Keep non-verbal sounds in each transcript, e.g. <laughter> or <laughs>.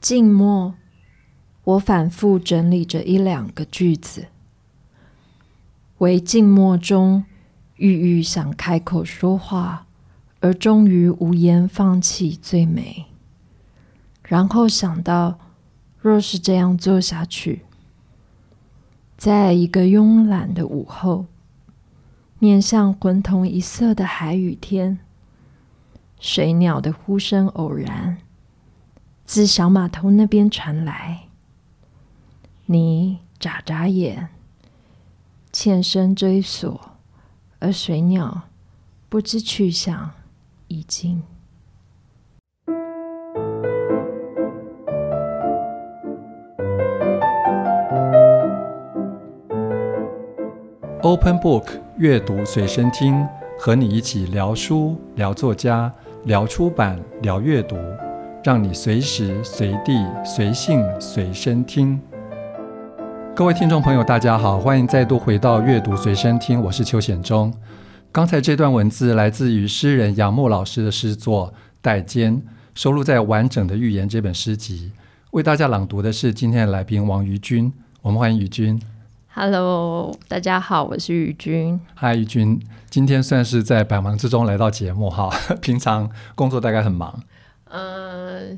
静默，我反复整理着一两个句子，唯静默中郁郁想开口说话，而终于无言放弃最美。然后想到，若是这样做下去，在一个慵懒的午后，面向浑同一色的海与天，水鸟的呼声偶然自小码头那边传来。你眨眨眼，欠身追索，而水鸟不知去向，已经。Open Book 阅读随身听，和你一起聊书、聊作家、聊出版、聊阅读，让你随时随地随性随身听。各位听众朋友，大家好，欢迎再度回到阅读随身听，我是邱显忠。刚才这段文字来自于诗人杨牧老师的诗作《代间》，收录在《完整的寓言》这本诗集。为大家朗读的是今天的来宾王于君，我们欢迎于君。Hello，大家好，我是于君。嗨，于君，今天算是在百忙之中来到节目哈。平常工作大概很忙。呃，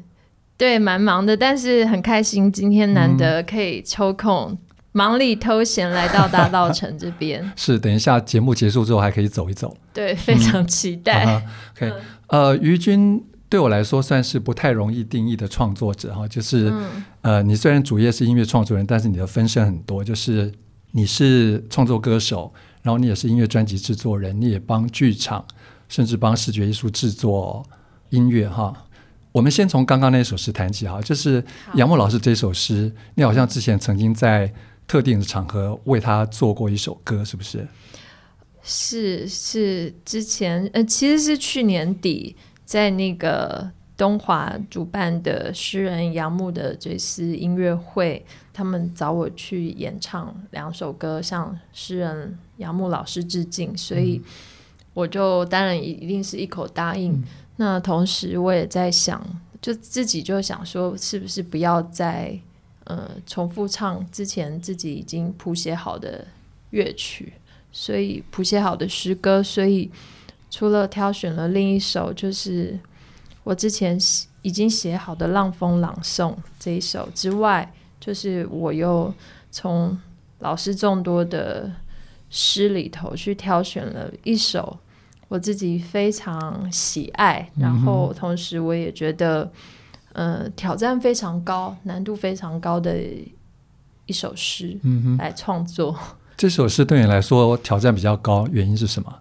对，蛮忙的，但是很开心，今天难得可以抽空、嗯、忙里偷闲来到大稻城这边。<laughs> 是，等一下节目结束之后还可以走一走。对，非常期待。嗯、OK，呃，于君对我来说算是不太容易定义的创作者哈，就是、嗯、呃，你虽然主业是音乐创作人，但是你的分身很多，就是。你是创作歌手，然后你也是音乐专辑制作人，你也帮剧场，甚至帮视觉艺术制作音乐哈。我们先从刚刚那首诗谈起哈，就是杨牧老师这首诗，你好像之前曾经在特定的场合为他做过一首歌，是不是？是是，之前呃，其实是去年底在那个。东华主办的诗人杨牧的追思音乐会，他们找我去演唱两首歌，向诗人杨牧老师致敬，所以我就当然一定是一口答应。嗯、那同时我也在想，就自己就想说，是不是不要再呃重复唱之前自己已经谱写好的乐曲，所以谱写好的诗歌，所以除了挑选了另一首，就是。我之前已经写好的《浪风朗诵》这一首之外，就是我又从老师众多的诗里头去挑选了一首我自己非常喜爱，嗯、然后同时我也觉得，呃，挑战非常高、难度非常高的一首诗，来创作。嗯、<laughs> 这首诗对你来说挑战比较高，原因是什么？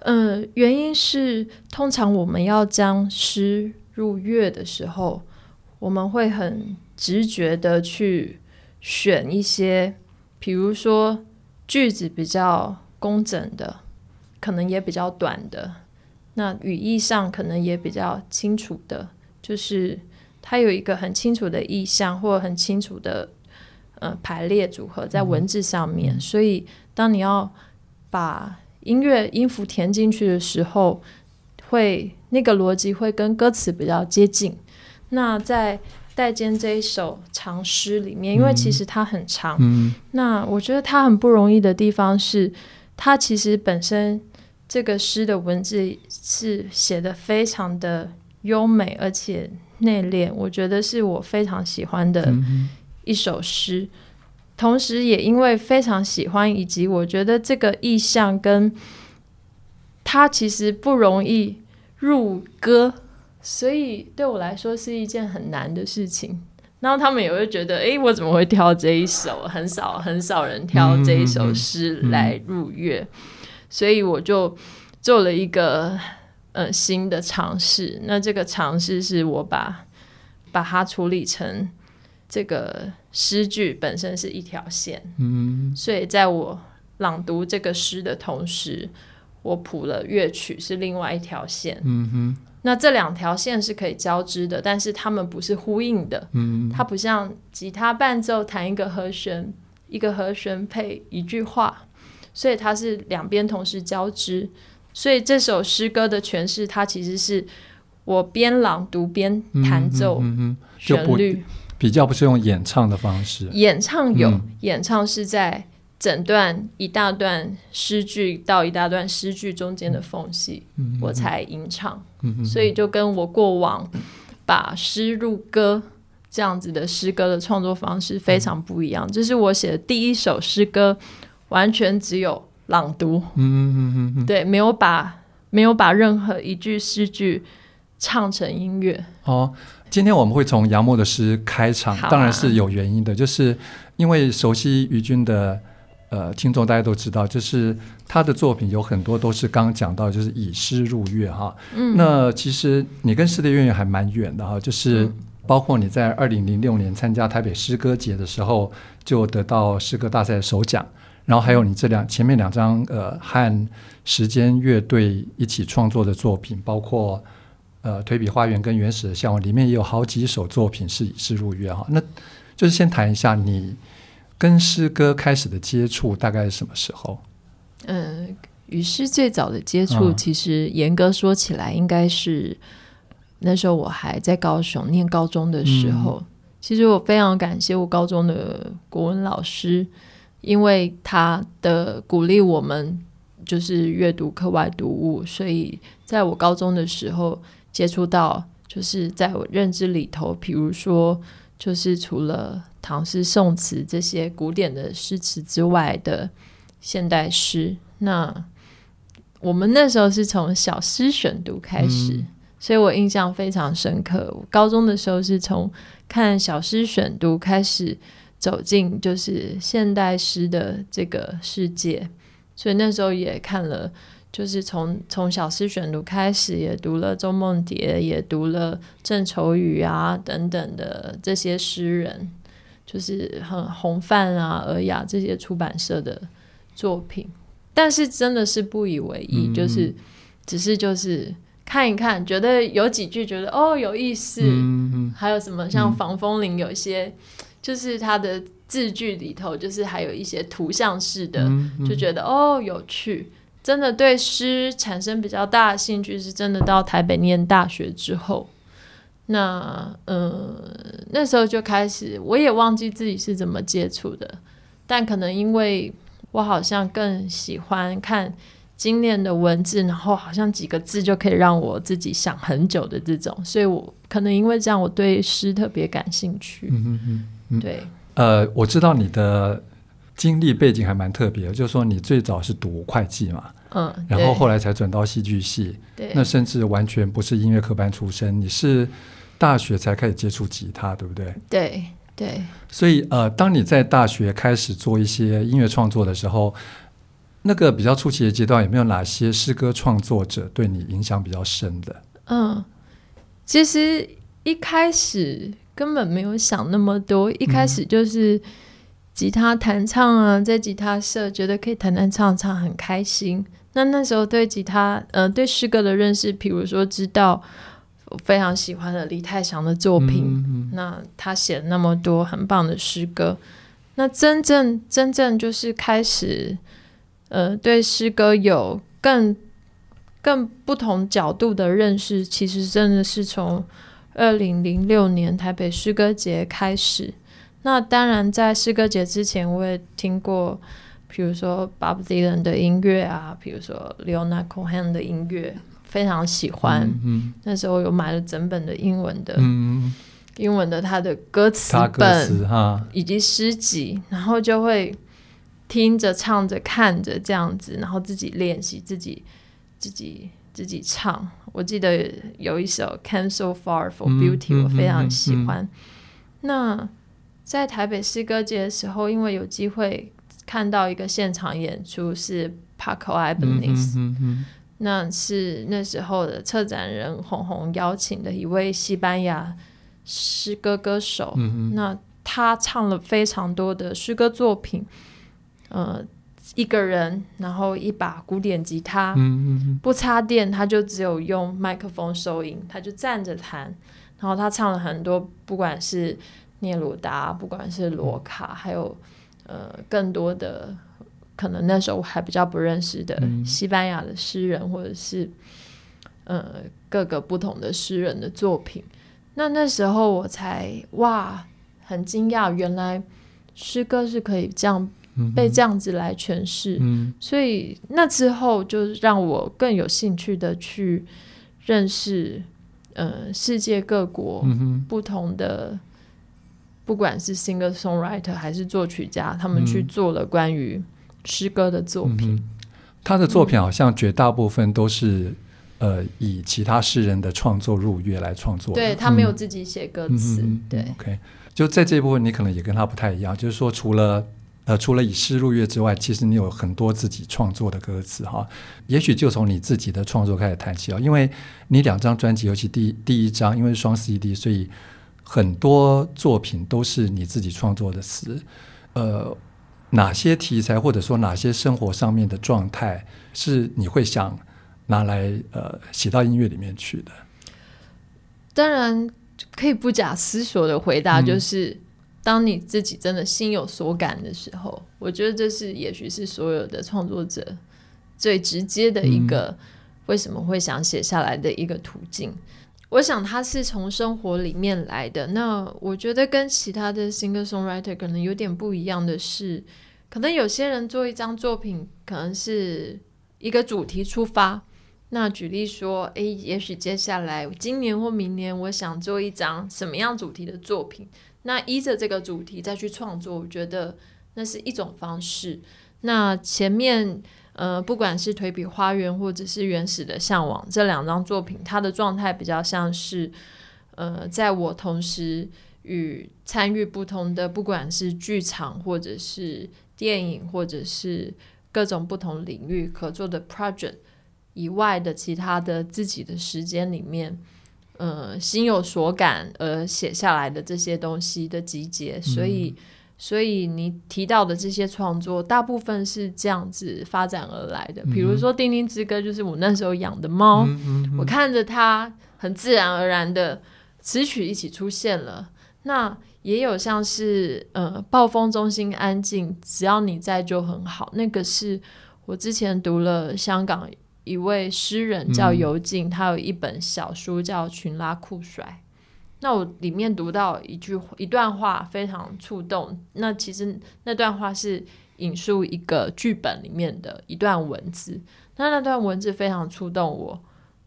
嗯、呃，原因是通常我们要将诗入乐的时候，我们会很直觉的去选一些，比如说句子比较工整的，可能也比较短的，那语义上可能也比较清楚的，就是它有一个很清楚的意象或很清楚的呃排列组合在文字上面，嗯、所以当你要把音乐音符填进去的时候，会那个逻辑会跟歌词比较接近。那在《代间》这一首长诗里面，因为其实它很长，嗯、那我觉得它很不容易的地方是，它其实本身这个诗的文字是写的非常的优美而且内敛，我觉得是我非常喜欢的一首诗。同时，也因为非常喜欢，以及我觉得这个意象跟它其实不容易入歌，所以对我来说是一件很难的事情。然后他们也会觉得，诶，我怎么会挑这一首？很少很少人挑这一首诗来入乐，所以我就做了一个呃新的尝试。那这个尝试是我把把它处理成。这个诗句本身是一条线，嗯，所以在我朗读这个诗的同时，我谱了乐曲是另外一条线，嗯哼，那这两条线是可以交织的，但是它们不是呼应的，嗯，它不像吉他伴奏弹一个和弦，一个和弦配一句话，所以它是两边同时交织，所以这首诗歌的诠释，它其实是我边朗读边弹奏旋律，比较不是用演唱的方式。演唱有、嗯、演唱是在整段一大段诗句到一大段诗句中间的缝隙，嗯、我才吟唱、嗯。所以就跟我过往把诗入歌这样子的诗歌的创作方式非常不一样。这、是我写的第一首诗歌，完全只有朗读。嗯嗯嗯对，没有把没有把任何一句诗句唱成音乐。哦，今天我们会从杨默的诗开场、啊，当然是有原因的，就是因为熟悉于君的呃听众大家都知道，就是他的作品有很多都是刚刚讲到，就是以诗入乐哈。嗯。那其实你跟诗的渊源还蛮远的哈，就是包括你在二零零六年参加台北诗歌节的时候，就得到诗歌大赛的首奖。然后还有你这两前面两张呃和时间乐队一起创作的作品，包括呃推笔花园跟原始的向往，里面也有好几首作品是以诗入乐哈。那就是先谈一下你跟诗歌开始的接触大概是什么时候？嗯，与诗最早的接触，其实严格说起来，应该是那时候我还在高雄念高中的时候。嗯、其实我非常感谢我高中的国文老师。因为他的鼓励，我们就是阅读课外读物，所以在我高中的时候接触到，就是在我认知里头，比如说，就是除了唐诗宋词这些古典的诗词之外的现代诗。那我们那时候是从小诗选读开始，嗯，所以我印象非常深刻。我高中的时候是从看小诗选读开始。走进就是现代诗的这个世界，所以那时候也看了，就是从从小诗选读开始，也读了周梦蝶，也读了郑愁予啊等等的这些诗人，就是很红范啊、尔雅这些出版社的作品，但是真的是不以为意，嗯、就是只是就是看一看，觉得有几句觉得哦有意思，嗯、还有什么像防风林有一些。嗯就是他的字句里头，就是还有一些图像式的，就觉得哦有趣。真的对诗产生比较大的兴趣，是真的到台北念大学之后。那嗯、呃，那时候就开始，我也忘记自己是怎么接触的，但可能因为我好像更喜欢看精炼的文字，然后好像几个字就可以让我自己想很久的这种，所以我可能因为这样，我对诗特别感兴趣。嗯嗯嗯。对，呃，我知道你的经历背景还蛮特别的，就是说你最早是读会计嘛，嗯，然后后来才转到戏剧系，对，那甚至完全不是音乐科班出身，你是大学才开始接触吉他，对不对？对对。所以呃，当你在大学开始做一些音乐创作的时候，那个比较初期的阶段，有没有哪些诗歌创作者对你影响比较深的？嗯，其实一开始。根本没有想那么多，一开始就是吉他弹唱啊，在吉他社觉得可以弹弹唱唱很开心。那那时候对吉他，呃，对诗歌的认识，比如说知道我非常喜欢的李泰祥的作品，嗯嗯，那他写了那么多很棒的诗歌，那真正真正就是开始，呃，对诗歌有更更不同角度的认识，其实真的是从。二零零六年台北诗歌节开始，那当然在诗歌节之前，我也听过，比如说 Bob Dylan 的音乐啊，比如说 Leonard Cohen 的音乐，非常喜欢。那时候有买了整本的英文的，嗯、英文的他的歌词本以及诗集，然后就会听着、唱着、看着这样子，然后自己练习，自己自己。自己唱，我记得有一首《Came So Far for Beauty》，嗯，我非常喜欢。那在台北诗歌节的时候，因为有机会看到一个现场演出，是 Paco Ibanez，嗯嗯嗯、那是那时候的策展人红红邀请的一位西班牙诗歌歌手。那他唱了非常多的诗歌作品，呃。一个人，然后一把古典吉他，不插电，他就只有用麦克风收音，他就站着弹。然后他唱了很多，不管是聂鲁达，不管是罗卡，还有呃更多的可能那时候我还比较不认识的西班牙的诗人，或者是呃各个不同的诗人的作品。那那时候我才哇，很惊讶，原来诗歌是可以这样被这样子来诠释。嗯，所以那之后就让我更有兴趣的去认识，呃，世界各国不同的，嗯、不管是 singer songwriter 还是作曲家，他们去做了关于诗歌的作品。嗯、他的作品好像绝大部分都是。呃，以其他诗人的创作入乐来创作，对，他没有自己写歌词，嗯、对。OK，就在这一部分，你可能也跟他不太一样，就是说，除了呃，除了以诗入乐之外，其实你有很多自己创作的歌词哈。也许就从你自己的创作开始谈起啊，因为你两张专辑，尤其第第一张，因为是双 CD，所以很多作品都是你自己创作的词。呃，哪些题材或者说哪些生活上面的状态是你会想？拿来呃写到音乐里面去的，当然可以不假思索的回答，就是、嗯、当你自己真的心有所感的时候，我觉得这是也许是所有的创作者最直接的一个为什么会想写下来的一个途径。嗯、我想他是从生活里面来的。那我觉得跟其他的 singer songwriter 可能有点不一样的是，可能有些人做一张作品，可能是一个主题出发。那举例说，诶，也许接下来今年或明年，我想做一张什么样主题的作品，那依着这个主题再去创作，我觉得那是一种方式。那前面，呃，不管是蜕笔花园或者是原始的向往这两张作品，它的状态比较像是，呃，在我同时与参与不同的，不管是剧场或者是电影或者是各种不同领域合作的 project。以外的其他的自己的时间里面，呃，心有所感而写下来的这些东西的集结，所以，嗯、所以你提到的这些创作，大部分是这样子发展而来的。比如说《丁丁之歌》，就是我那时候养的猫，我看着它很自然而然的词曲一起出现了。那也有像是呃，暴风中心安静，只要你在就很好。那个是我之前读了香港。一位诗人叫尤静，嗯、他有一本小书叫《群拉酷甩》。那我里面读到一句一段话，非常触动。那其实那段话是引述一个剧本里面的一段文字。那那段文字非常触动我，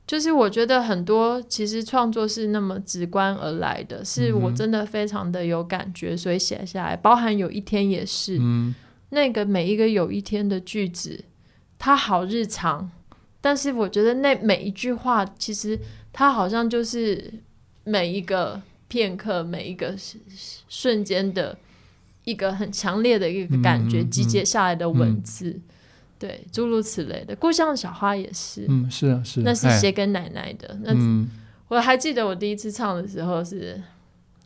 就是我觉得很多其实创作是那么直观而来的，是我真的非常的有感觉，所以写下来。包含有一天也是，嗯、那个每一个有一天的句子，它好日常。但是我觉得那每一句话，其实它好像就是每一个片刻、每一个瞬间的一个很强烈的一个感觉集结下来的文字，对，诸如此类的。故乡的小花也是，嗯，是啊，是，那是写给奶奶的。哎、那我还记得我第一次唱的时候是，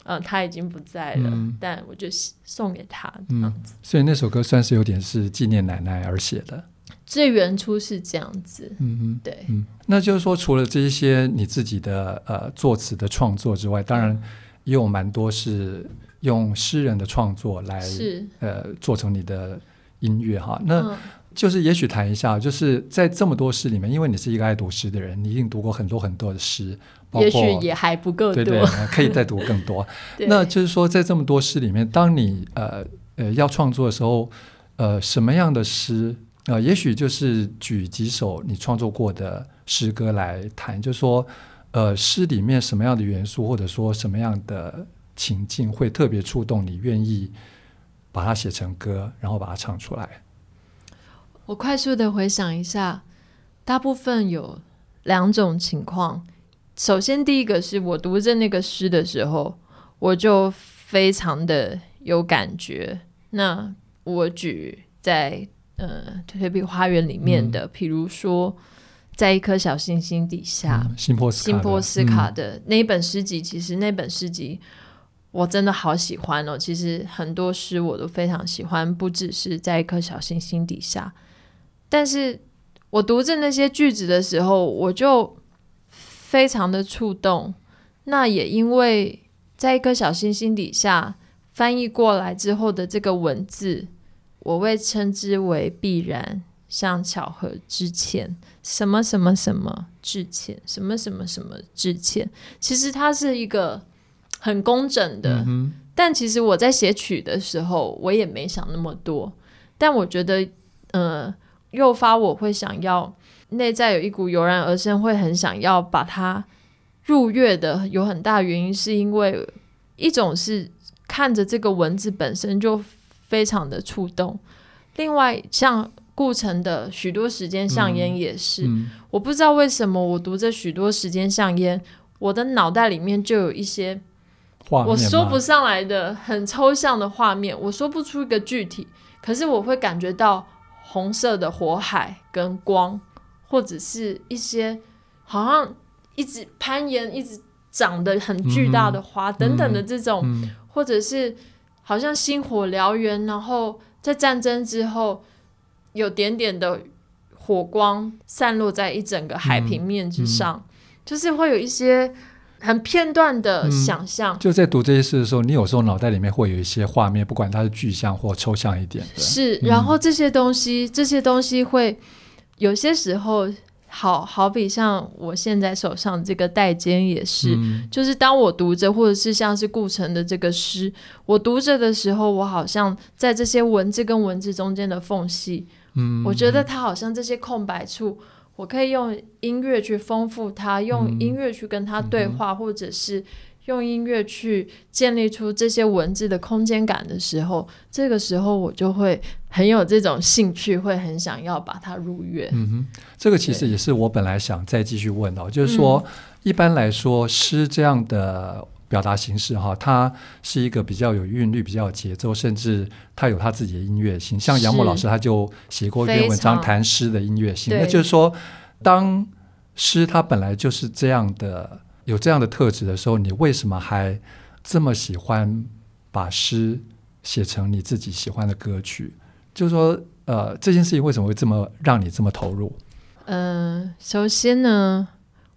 嗯，他已经不在了，嗯、但我就送给他这样子、嗯。所以那首歌算是有点是纪念奶奶而写的。最原初是这样子，嗯嗯，对，嗯，那就是说，除了这一些你自己的呃作词的创作之外，当然也有蛮多是用诗人的创作来是呃做成你的音乐哈。那就是也许谈一下，就是在这么多诗里面，因为你是一个爱读诗的人，你一定读过很多很多的诗，包括也许也还不够多，对对，可以再读更多。<laughs> 那就是说，在这么多诗里面，当你呃呃要创作的时候，呃，什么样的诗？呃，也许就是举几首你创作过的诗歌来谈，就说，呃，诗里面什么样的元素，或者说什么样的情境会特别触动你，愿意把它写成歌，然后把它唱出来。我快速的回想一下，大部分有两种情况。首先，第一个是我读着那个诗的时候，我就非常的有感觉。那我举在。呃，蜕笔花园里面的，比、嗯、如说，在一颗小星星底下，辛波辛波丝卡的那一本诗集，嗯、其实那本诗集我真的好喜欢哦。其实很多诗我都非常喜欢，不只是在一颗小星星底下。但是我读着那些句子的时候，我就非常的触动。那也因为在一颗小星星底下翻译过来之后的这个文字。我会称之为必然，像巧合之前，什么什么什么致歉，什么什么什么致歉。其实它是一个很工整的，嗯、但其实我在写曲的时候，我也没想那么多。但我觉得，呃，诱发我会想要内在有一股油然而生，会很想要把它入乐的，有很大原因是因为一种是看着这个文字本身就非常的触动，另外像。顾城的许多时间像烟也是，嗯嗯、我不知道为什么我读着许多时间像烟，我的脑袋里面就有一些我说不上来的很抽象的画面，我说不出一个具体，可是我会感觉到红色的火海跟光，或者是一些好像一直攀岩、一直长得很巨大的花等等的这种，或者是好像星火燎原，然后在战争之后。有点点的火光散落在一整个海平面之上，嗯嗯、就是会有一些很片段的想象、嗯。就在读这些事的时候，你有时候脑袋里面会有一些画面，不管它是具象或抽象一点的。是，然后这些东西，嗯、这些东西会有些时候，好好比像我现在手上这个带尖也是，嗯、就是当我读着，或者是像是顾城的这个诗，我读着的时候，我好像在这些文字跟文字中间的缝隙。嗯，我觉得它好像这些空白处，我可以用音乐去丰富它，用音乐去跟它对话，嗯、或者是用音乐去建立出这些文字的空间感的时候，这个时候我就会很有这种兴趣，会很想要把它入乐。嗯哼，这个其实也是我本来想再继续问的，对就是说，嗯、一般来说诗这样的。表达形式哈，它是一个比较有韵律、比较有节奏，甚至它有它自己的音乐性。像杨牧老师，他就写过一篇文章谈诗的音乐性。那就是说，当诗它本来就是这样的，有这样的特质的时候，你为什么还这么喜欢把诗写成你自己喜欢的歌曲？就是说，呃，这件事情为什么会这么让你这么投入？嗯、首先呢，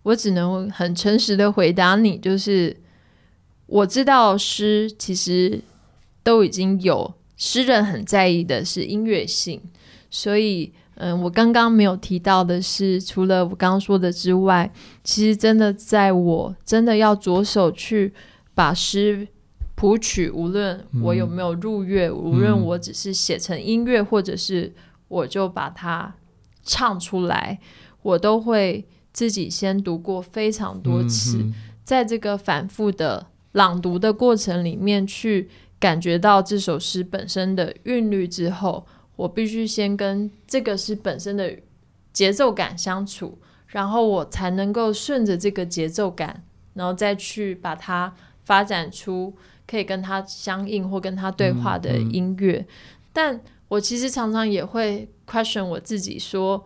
我只能很诚实的回答你，就是。我知道诗其实都已经有诗人很在意的是音乐性，所以嗯，我刚刚没有提到的是，除了我刚刚说的之外，其实真的在我真的要着手去把诗谱曲，无论我有没有入乐，嗯、无论我只是写成音乐，或者是我就把它唱出来，我都会自己先读过非常多次，嗯、在这个反复的。朗读的过程里面，去感觉到这首诗本身的韵律之后，我必须先跟这个是本身的节奏感相处，然后我才能够顺着这个节奏感，然后再去把它发展出可以跟它相应或跟它对话的音乐。嗯嗯、但我其实常常也会 question 我自己说，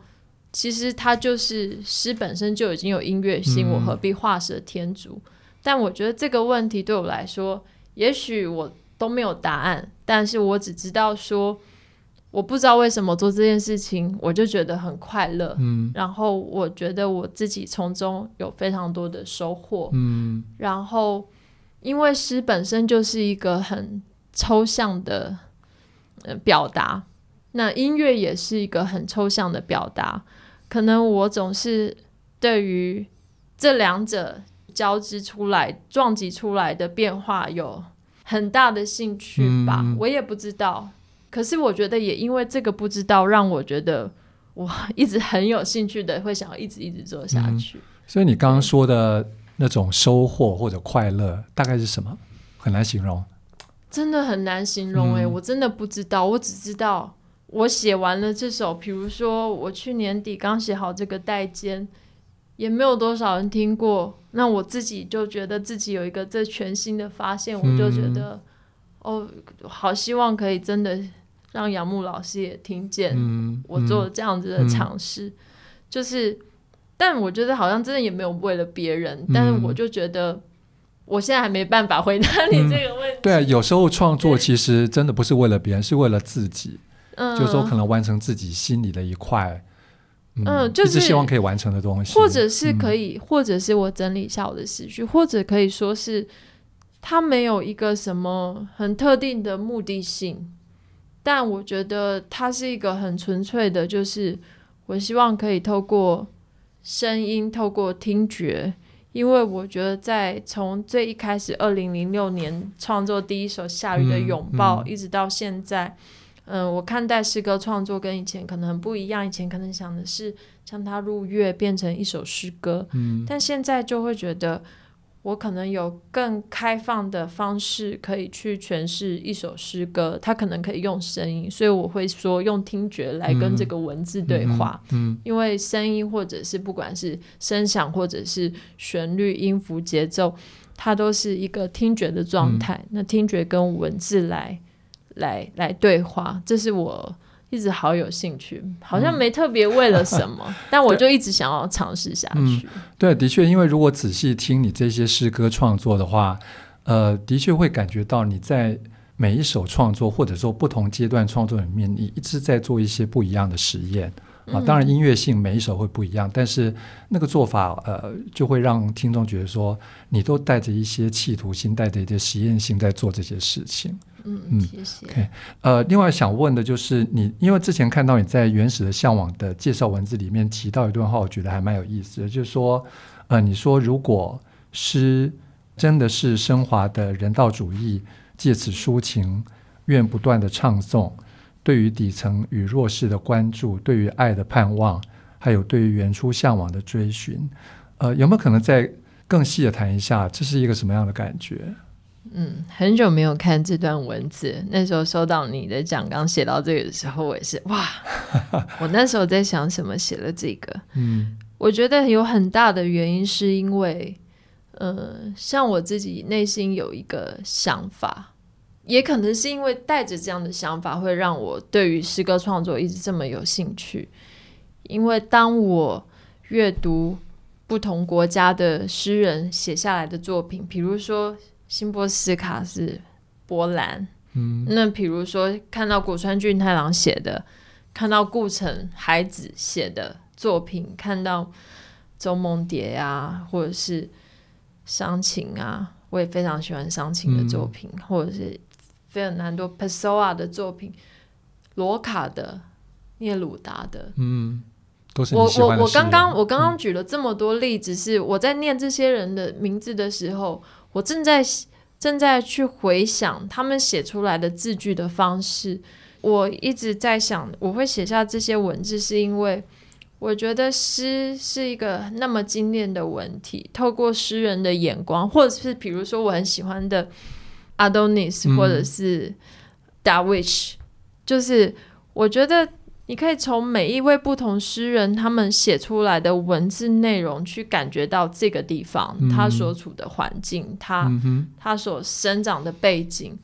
其实它就是诗本身就已经有音乐性，嗯、我何必画蛇添足？但我觉得这个问题对我来说，也许我都没有答案，但是我只知道说，我不知道为什么做这件事情，我就觉得很快乐，嗯，然后我觉得我自己从中有非常多的收获，嗯，然后因为诗本身就是一个很抽象的呃表达，那音乐也是一个很抽象的表达，可能我总是对于这两者。交织出来、撞击出来的变化有很大的兴趣吧，嗯、我也不知道。可是我觉得也因为这个不知道，让我觉得我一直很有兴趣的，会想要一直一直做下去。嗯、所以你刚刚说的那种收获或者快乐，大概是什么？很难形容，真的很难形容、欸。哎、嗯，我真的不知道，我只知道我写完了这首，比如说我去年底刚写好这个代间。也没有多少人听过，那我自己就觉得自己有一个这全新的发现，嗯、我就觉得哦，好希望可以真的让杨牧老师也听见我做这样子的尝试，就是，但我觉得好像真的也没有为了别人，嗯、但是我就觉得我现在还没办法回答你这个问题。嗯、对啊，有时候创作其实真的不是为了别人，是为了自己，嗯，就是说可能完成自己心里的一块。嗯，就是希望可以完成的东西，或者是可以，嗯、或者是我整理一下我的思绪，或者可以说是，他没有一个什么很特定的目的性，但我觉得它是一个很纯粹的，就是我希望可以透过声音，透过听觉，因为我觉得在从最一开始，二零零六年创作第一首《下雨的拥抱》，嗯嗯，一直到现在，嗯、呃，我看待诗歌创作跟以前可能很不一样，以前可能想的是将它入乐变成一首诗歌，嗯，但现在就会觉得。我可能有更开放的方式可以去诠释一首诗歌，它可能可以用声音，所以我会说用听觉来跟这个文字对话。嗯，嗯，因为声音或者是不管是声响或者是旋律、音符、节奏，它都是一个听觉的状态。嗯，那听觉跟文字来来来对话，这是我。一直好有兴趣，好像没特别为了什么，嗯、<laughs> 但我就一直想要尝试下去。嗯、对，的确，因为如果仔细听你这些诗歌创作的话，呃，的确会感觉到你在每一首创作或者说不同阶段创作里面，你一直在做一些不一样的实验啊。当然，音乐性每一首会不一样，嗯、但是那个做法，呃，就会让听众觉得说，你都带着一些企图心，带着一些实验性在做这些事情。嗯嗯，谢谢。OK，呃，另外想问的就是你，因为之前看到你在原始的向往的介绍文字里面提到一段话，我觉得还蛮有意思的，就是说，呃，你说如果诗真的是升华的人道主义，借此抒情，愿不断的唱诵，对于底层与弱势的关注，对于爱的盼望，还有对于原初向往的追寻，呃，有没有可能再更细的谈一下，这是一个什么样的感觉？嗯，很久没有看这段文字。那时候收到你的讲纲写到这个的时候，我也是哇！<laughs> 我那时候在想什么写了这个？嗯，我觉得有很大的原因是因为，呃，像我自己内心有一个想法，也可能是因为带着这样的想法，会让我对于诗歌创作一直这么有兴趣。因为当我阅读不同国家的诗人写下来的作品，比如说。辛波斯卡是波兰，嗯，那比如说看到古川俊太郎写的，看到顾城海子写的作品，看到周梦蝶啊，或者是伤情啊，我也非常喜欢伤情的作品，嗯、或者是费尔南多·佩索瓦的作品，罗卡的、聂鲁达的，嗯，都是我我我刚刚我刚刚举了这么多例子，是我在念这些人的名字的时候。我正在正在去回想他们写出来的字句的方式，我一直在想，我会写下这些文字，是因为我觉得诗是一个那么精炼的文体，透过诗人的眼光，或者是比如说我很喜欢的 Adonis，或者是 Darwish，就是我觉得。你可以从每一位不同诗人他们写出来的文字内容去感觉到这个地方、嗯、他所处的环境，他、嗯、他所生长的背景。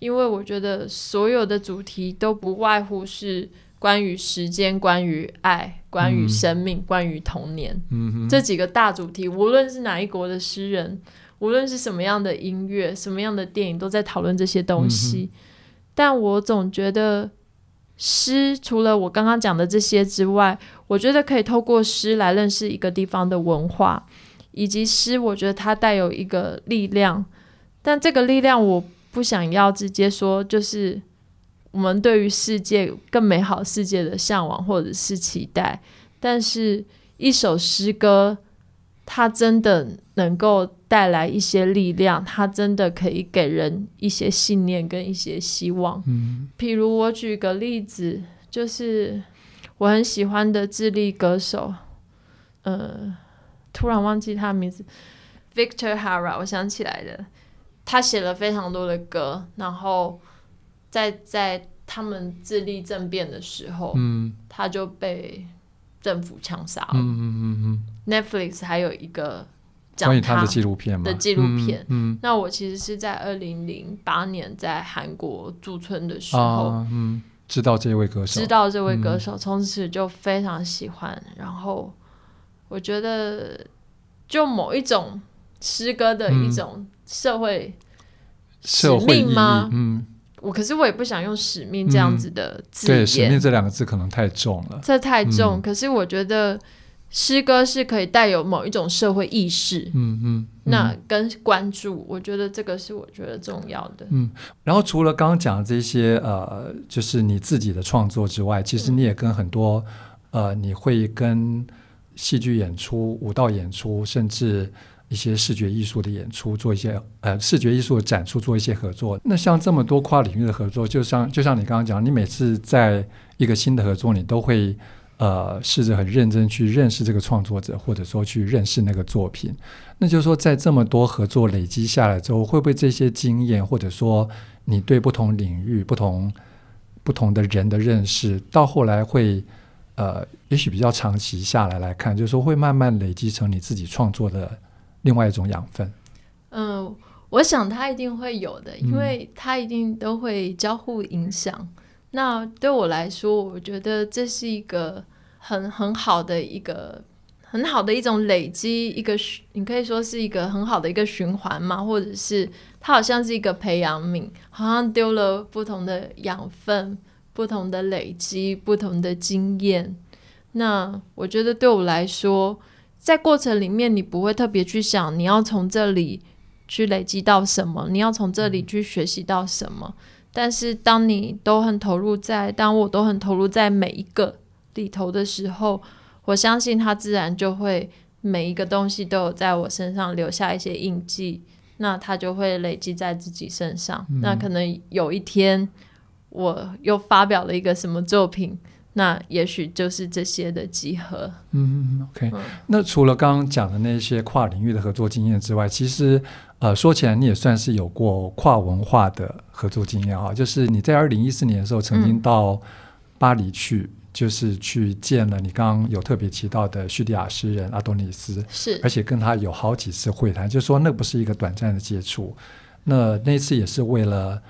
因为我觉得所有的主题都不外乎是关于时间、关于爱、关于生命、嗯、关于童年、嗯、这几个大主题。无论是哪一国的诗人，无论是什么样的音乐、什么样的电影，都在讨论这些东西。嗯、但我总觉得。诗除了我刚刚讲的这些之外，我觉得可以透过诗来认识一个地方的文化，以及诗，我觉得它带有一个力量。但这个力量，我不想要直接说，就是我们对于世界更美好世界的向往或者是期待。但是，一首诗歌，它真的能够带来一些力量，它真的可以给人一些信念跟一些希望。嗯，譬如我举个例子，就是我很喜欢的智利歌手，呃，突然忘记他的名字，Victor Hara，我想起来了，他写了非常多的歌，然后在在他们智利政变的时候，嗯，他就被政府枪杀了。嗯嗯嗯嗯。Netflix 还有一个讲他的纪录片的纪录片。嗯，那我其实是在二零零八年在韩国驻村的时候，啊，嗯，知道这位歌手，知道这位歌手，从此就非常喜欢。然后我觉得，就某一种诗歌的一种社会使命吗？嗯，我可是我也不想用使命这样子的字眼，对，使命这两个字可能太重了，这太重。可是我觉得。诗歌是可以带有某一种社会意识，嗯嗯，嗯那跟关注，我觉得这个是我觉得重要的。嗯，然后除了刚刚讲的这些呃，就是你自己的创作之外，其实你也跟很多、嗯、呃，你会跟戏剧演出、舞蹈演出，甚至。一些视觉艺术的演出，做一些呃视觉艺术的展出，做一些合作。那像这么多跨领域的合作，就像就像你刚刚讲，你每次在一个新的合作，你都会呃试着很认真去认识这个创作者，或者说去认识那个作品。那就是说，在这么多合作累积下来之后，会不会这些经验，或者说你对不同领域、不同不同的人的认识，到后来会呃，也许比较长期下来来看，就是说会慢慢累积成你自己创作的。另外一种养分，嗯、我想他一定会有的，因为他一定都会交互影响。那对我来说，我觉得这是一个很很好的一个很好的一种累积，一个你可以说是一个很好的一个循环嘛，或者是它好像是一个培养皿，好像丢了不同的养分、不同的累积、不同的经验。那我觉得对我来说。在过程里面，你不会特别去想你要从这里去累积到什么，你要从这里去学习到什么。但是，当你都很投入在，当我都很投入在每一个里头的时候，我相信它自然就会每一个东西都有在我身上留下一些印记，那它就会累积在自己身上。嗯。那可能有一天，我又发表了一个什么作品。那也许就是这些的集合。嗯，OK。那除了刚刚讲的那些跨领域的合作经验之外，其实呃，说起来你也算是有过跨文化的合作经验哈。就是你在二零一四年的时候曾经到巴黎去，嗯、就是去见了你刚刚有特别提到的叙利亚诗人阿多尼斯，是，而且跟他有好几次会谈，就说那不是一个短暂的接触。那那次也是为了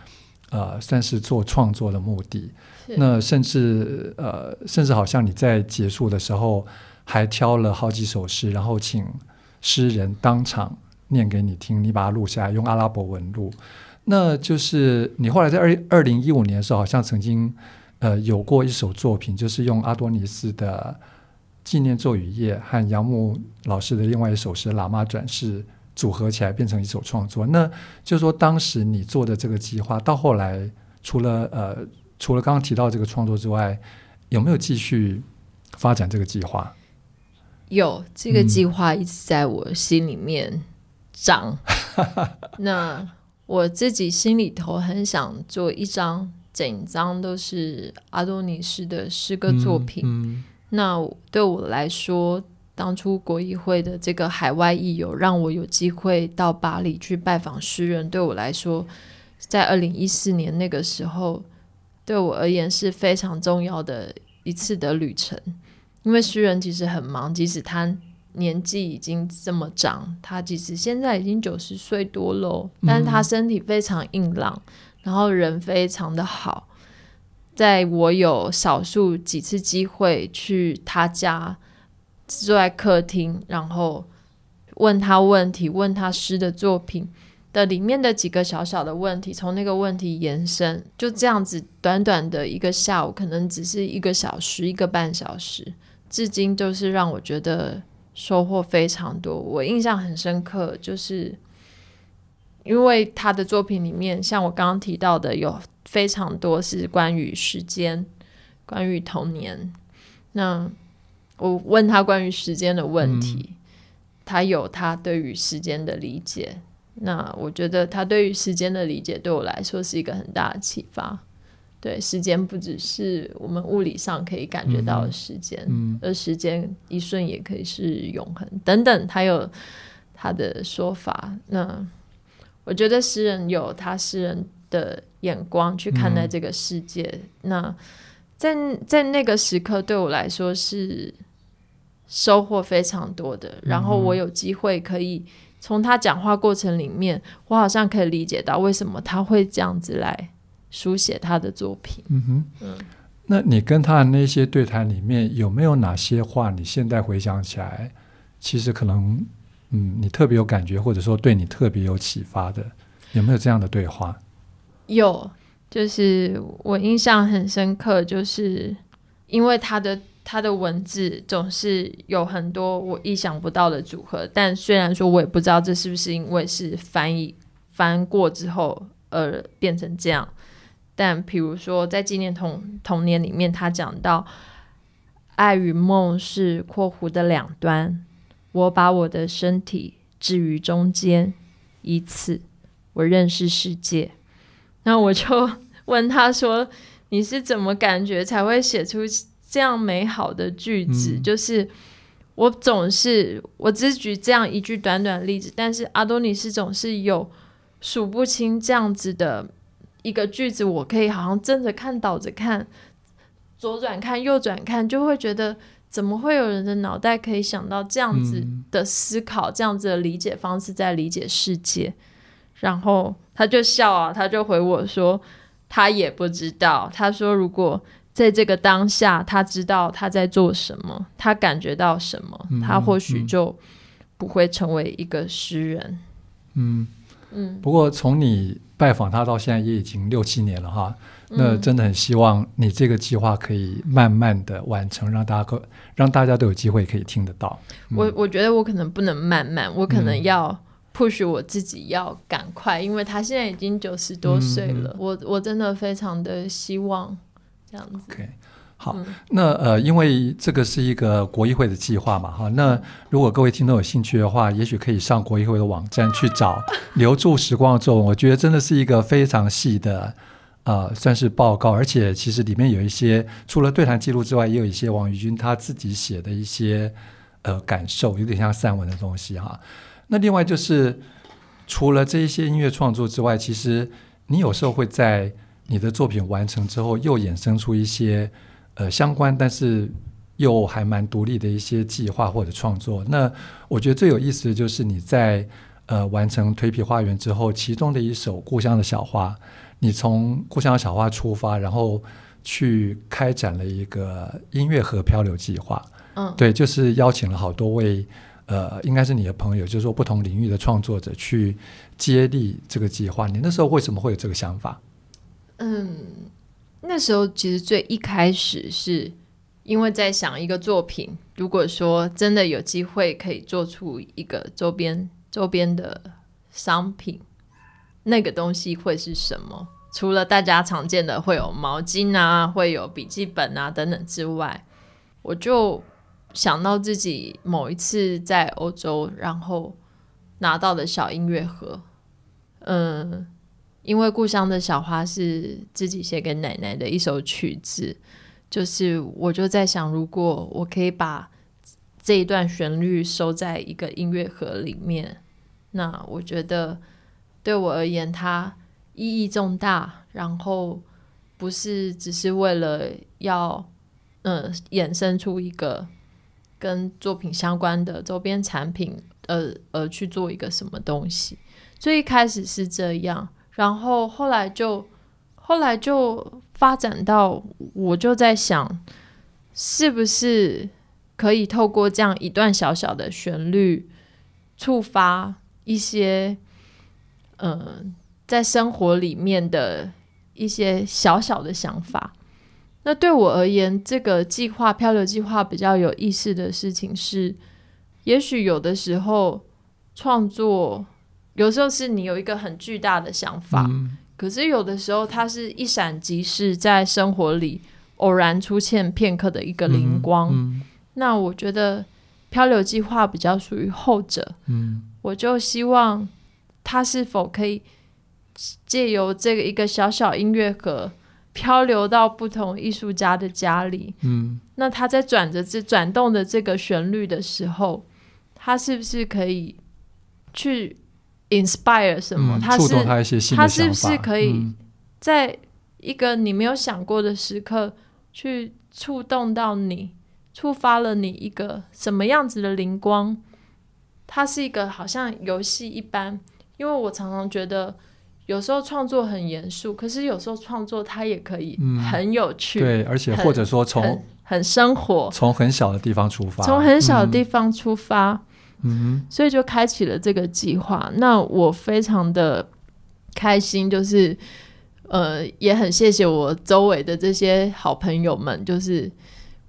呃，算是做创作的目的。那甚至呃，甚至好像你在结束的时候还挑了好几首诗，然后请诗人当场念给你听，你把它录下来，用阿拉伯文录。那就是你后来在二二零一五年的时候，好像曾经呃有过一首作品，就是用阿多尼斯的纪念咒语夜和杨牧老师的另外一首诗《喇嘛转世》组合起来变成一首创作。那就是说，当时你做的这个计划，到后来除了呃。除了刚刚提到这个创作之外，有没有继续发展这个计划？有，这个计划一直在我心里面长。嗯、<laughs> 那我自己心里头很想做一张整张都是阿多尼斯的诗歌作品。嗯嗯、那对我来说，当初国艺会的这个海外艺友让我有机会到巴黎去拜访诗人，对我来说，在二零一四年那个时候。对我而言是非常重要的一次的旅程，因为诗人其实很忙，即使他年纪已经这么长，他其实现在已经九十岁多了，但是他身体非常硬朗，然后人非常的好。在我有少数几次机会去他家，坐在客厅，然后问他问题，问他诗的作品。的里面的几个小小的问题，从那个问题延伸，就这样子短短的一个下午，可能只是一个小时、一个半小时，至今就是让我觉得收获非常多。我印象很深刻，就是因为他的作品里面，像我刚刚提到的，有非常多是关于时间、关于童年。那我问他关于时间的问题，嗯、他有他对于时间的理解。那我觉得他对于时间的理解对我来说是一个很大的启发。对，时间不只是我们物理上可以感觉到的时间，而时间一瞬也可以是永恒等等。他有他的说法。那我觉得诗人有他诗人的眼光去看待这个世界。嗯、那在在那个时刻对我来说是收获非常多的。然后我有机会可以。从他讲话过程里面，我好像可以理解到为什么他会这样子来书写他的作品。嗯哼，嗯，那你跟他的那些对谈里面，有没有哪些话，你现在回想起来，其实可能，嗯，你特别有感觉，或者说对你特别有启发的，有没有这样的对话？有，就是我印象很深刻，就是因为他的他的文字总是有很多我意想不到的组合，但虽然说我也不知道这是不是因为是翻译翻过之后而变成这样，但比如说在纪念童童年里面，他讲到爱与梦是括弧的两端，我把我的身体置于中间，以此我认识世界。那我就问他说：“你是怎么感觉才会写出？”这样美好的句子，嗯、就是我总是我只举这样一句短短的例子，但是阿多尼斯总是有数不清这样子的一个句子，我可以好像正着看、倒着看、左转看、右转看，就会觉得怎么会有人的脑袋可以想到这样子的思考、嗯、这样子的理解方式在理解世界？然后他就笑啊，他就回我说他也不知道，他说如果。在这个当下，他知道他在做什么，他感觉到什么，嗯、他或许就不会成为一个诗人。嗯嗯。不过从你拜访他到现在也已经六七年了哈，那真的很希望你这个计划可以慢慢的完成，让大家可让大家都有机会可以听得到。嗯、我我觉得我可能不能慢慢，我可能要 push 我自己要赶快，嗯、因为他现在已经九十多岁了，嗯、我我真的非常的希望。OK，好，嗯、那呃，因为这个是一个国议会的计划嘛，哈，那如果各位听众有兴趣的话，也许可以上国议会的网站去找《留住时光的皱纹》，我觉得真的是一个非常细的，呃，算是报告，而且其实里面有一些除了对谈记录之外，也有一些王宇军他自己写的一些呃感受，有点像散文的东西哈。那另外就是除了这一些音乐创作之外，其实你有时候会在。你的作品完成之后，又衍生出一些呃相关，但是又还蛮独立的一些计划或者创作。那我觉得最有意思的就是你在呃完成《蜕皮花园》之后，其中的一首《故乡的小花》，你从《故乡的小花》出发，然后去开展了一个音乐和漂流计划。嗯，对，就是邀请了好多位呃，应该是你的朋友，就是说不同领域的创作者去接力这个计划。你那时候为什么会有这个想法？嗯，那时候其实最一开始是因为在想一个作品，如果说真的有机会可以做出一个周边周边的商品，那个东西会是什么？除了大家常见的会有毛巾啊，会有笔记本啊等等之外，我就想到自己某一次在欧洲，然后拿到的小音乐盒，嗯。因为故乡的小花是自己写给奶奶的一首曲子，就是我就在想，如果我可以把这一段旋律收在一个音乐盒里面，那我觉得对我而言它意义重大，然后不是只是为了要嗯衍生出一个跟作品相关的周边产品，而而去做一个什么东西。最一开始是这样。然后后来就，后来就发展到，我就在想，是不是可以透过这样一段小小的旋律，触发一些，嗯、在生活里面的一些小小的想法。那对我而言，这个计划漂流计划比较有意思的事情是，也许有的时候创作。有时候是你有一个很巨大的想法，嗯、可是有的时候它是一闪即逝，在生活里偶然出现片刻的一个灵光。嗯嗯、那我觉得漂流计划比较属于后者。嗯、我就希望它是否可以借由这个一个小小音乐盒漂流到不同艺术家的家里。嗯、那他在转着这转动的这个旋律的时候，他是不是可以去？inspire 什么？他是他是不是可以在一个你没有想过的时刻去触动到你，触发了你一个什么样子的灵光？它是一个好像游戏一般，因为我常常觉得有时候创作很严肃，可是有时候创作它也可以很有趣。对，而且或者说从很生活，从很小的地方出发，从很小的地方出发。嗯，所以就开启了这个计划。那我非常的开心，就是呃，也很谢谢我周围的这些好朋友们，就是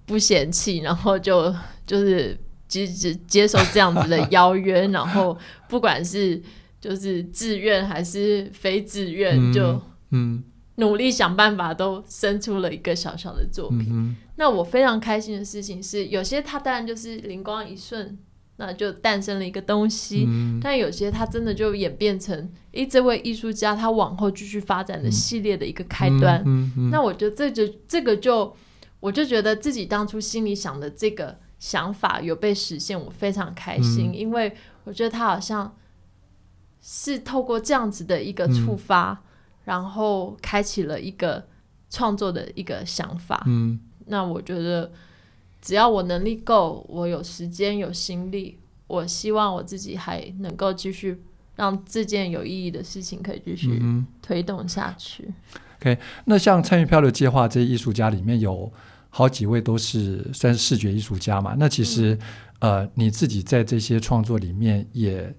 不嫌弃，然后就就是接接接受这样子的邀约，然后不管是就是自愿还是非自愿，嗯、就嗯努力想办法都生出了一个小小的作品。嗯、那我非常开心的事情是，有些他当然就是灵光一瞬。那就诞生了一个东西，嗯、但有些它真的就演变成，诶，这位艺术家他往后继续发展的系列的一个开端。那我觉得这就这个就，我就觉得自己当初心里想的这个想法有被实现，我非常开心，嗯、因为我觉得他好像是透过这样子的一个触发，嗯、然后开启了一个创作的一个想法。嗯、那我觉得。只要我能力够，我有时间有心力，我希望我自己还能够继续让这件有意义的事情可以继续推动下去。嗯、OK，那像参与漂流计划这些艺术家里面有好几位都是算是视觉艺术家嘛？那其实、嗯、呃你自己在这些创作里面也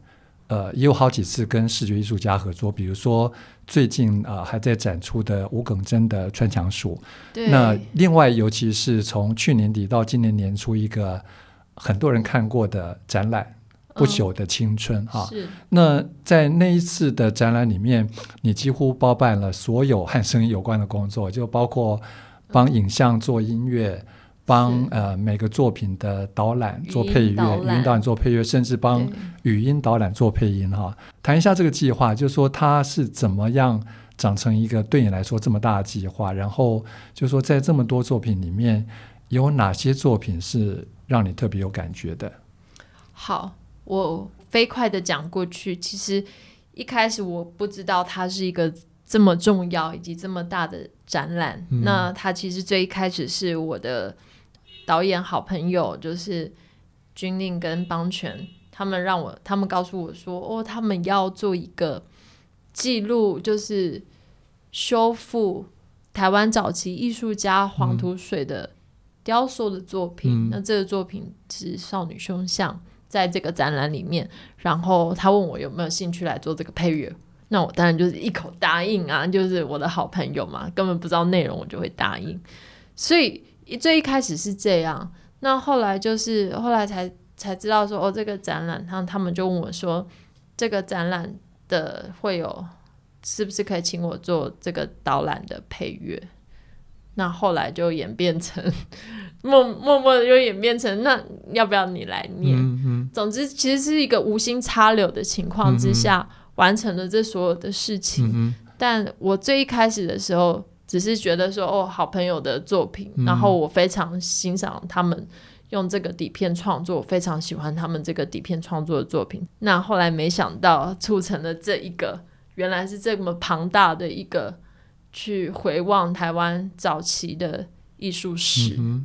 呃也有好几次跟视觉艺术家合作，比如说。最近啊、呃，还在展出的吴耿真的穿墙术。对。那另外，尤其是从去年底到今年年初，一个很多人看过的展览《不朽的青春》嗯、啊。是。那在那一次的展览里面，你几乎包办了所有和声音有关的工作，就包括帮影像做音乐。嗯帮呃每个作品的导览做配乐，语音导览，做配乐，甚至帮语音导览做配音哈。谈一下这个计划，就是说它是怎么样长成一个对你来说这么大的计划？然后就是说在这么多作品里面，有哪些作品是让你特别有感觉的？好，我飞快的讲过去。其实一开始我不知道它是一个这么重要以及这么大的展览。嗯、那它其实最一开始是我的。导演好朋友就是军令跟邦权，他们让我，他们告诉我说，哦，他们要做一个记录，就是修复台湾早期艺术家黄土水的雕塑的作品。嗯、那这个作品是少女胸像，在这个展览里面。然后他问我有没有兴趣来做这个配乐，那我当然就是一口答应啊，就是我的好朋友嘛，根本不知道内容，我就会答应，所以。一最一开始是这样，那后来就是后来才才知道说哦，这个展览，他他们就问我说，这个展览的会有是不是可以请我做这个导览的配乐？那后来就演变成 <laughs> 默默默的就演变成那要不要你来念？嗯嗯，总之其实是一个无心插柳的情况之下完成了这所有的事情。但我最一开始的时候。只是觉得说哦，好朋友的作品，嗯、然后我非常欣赏他们用这个底片创作，非常喜欢他们这个底片创作的作品。那后来没想到促成了这一个，原来是这么庞大的一个去回望台湾早期的艺术史。嗯、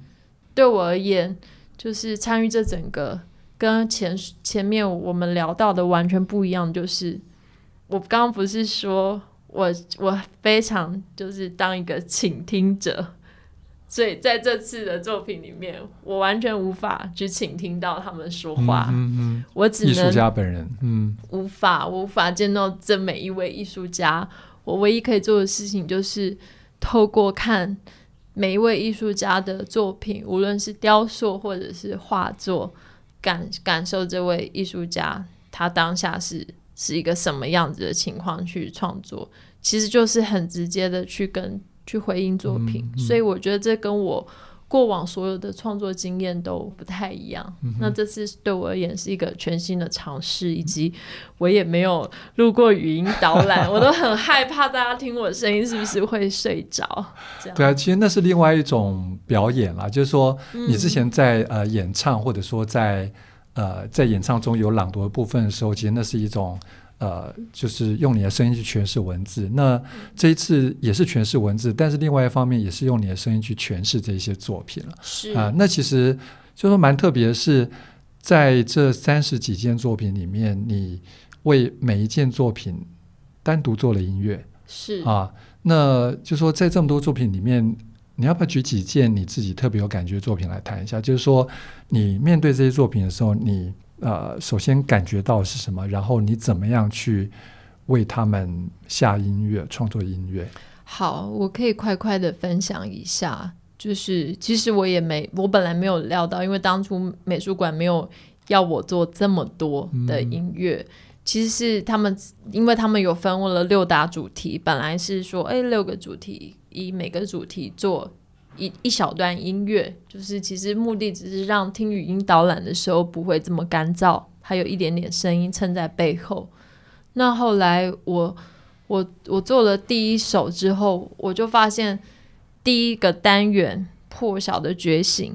对我而言，就是参与这整个跟前前面我们聊到的完全不一样。就是我刚刚不是说。我我非常就是当一个倾听者，所以在这次的作品里面，我完全无法去倾听到他们说话。嗯嗯嗯、我只能艺术家本人，嗯，无法无法见到这每一位艺术家。我唯一可以做的事情就是透过看每一位艺术家的作品，无论是雕塑或者是画作，感感受这位艺术家他当下是。是一个什么样子的情况去创作，其实就是很直接的去跟去回应作品，嗯嗯、所以我觉得这跟我过往所有的创作经验都不太一样。嗯、那这次对我而言是一个全新的尝试，以及我也没有录过语音导览，我都很害怕大家听我声音是不是会睡着。对啊，其实那是另外一种表演啦，就是说你之前在、嗯、呃演唱或者说在。呃，在演唱中有朗读的部分的时候，其实那是一种呃，就是用你的声音去诠释文字。那这一次也是诠释文字，但是另外一方面也是用你的声音去诠释这些作品了。是啊、呃，那其实就说蛮特别的是，在这三十几件作品里面，你为每一件作品单独做了音乐。是啊，那就说在这么多作品里面。你要不要举几件你自己特别有感觉的作品来谈一下？就是说，你面对这些作品的时候，你呃，首先感觉到是什么？然后你怎么样去为他们下音乐、创作音乐？好，我可以快快的分享一下。就是其实我也没，我本来没有料到，因为当初美术馆没有要我做这么多的音乐。嗯、其实是他们，因为他们有分为了六大主题，本来是说，哎，六个主题，以每个主题做一一小段音乐，就是其实目的只是让听语音导览的时候不会这么干燥，还有一点点声音衬在背后。那后来我我我做了第一首之后，我就发现。第一个单元《破晓的觉醒》，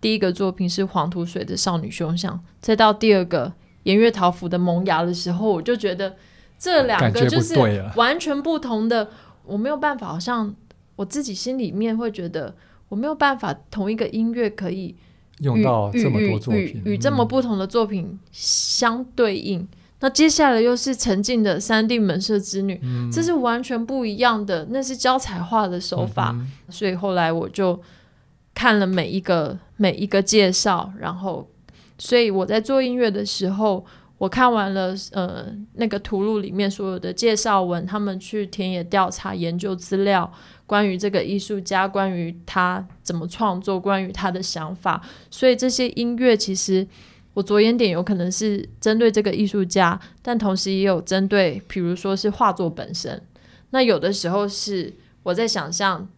第一个作品是黄土水的少女胸像，再到第二个颜月桃符的萌芽的时候，我就觉得这两个就是完全不同的。我没有办法，好像我自己心里面会觉得，我没有办法同一个音乐可以用到这么多作品，与与这么不同的作品相对应。那接下来又是沉浸的三地门社之女，嗯，这是完全不一样的，那是教彩画的手法，嗯，所以后来我就看了每一个每一个介绍，然后，所以我在做音乐的时候，我看完了呃那个图录里面所有的介绍文，他们去田野调查研究资料，关于这个艺术家，关于他怎么创作，关于他的想法，所以这些音乐其实。我着眼点有可能是针对这个艺术家，但同时也有针对，比如说是画作本身。那有的时候是我在想象，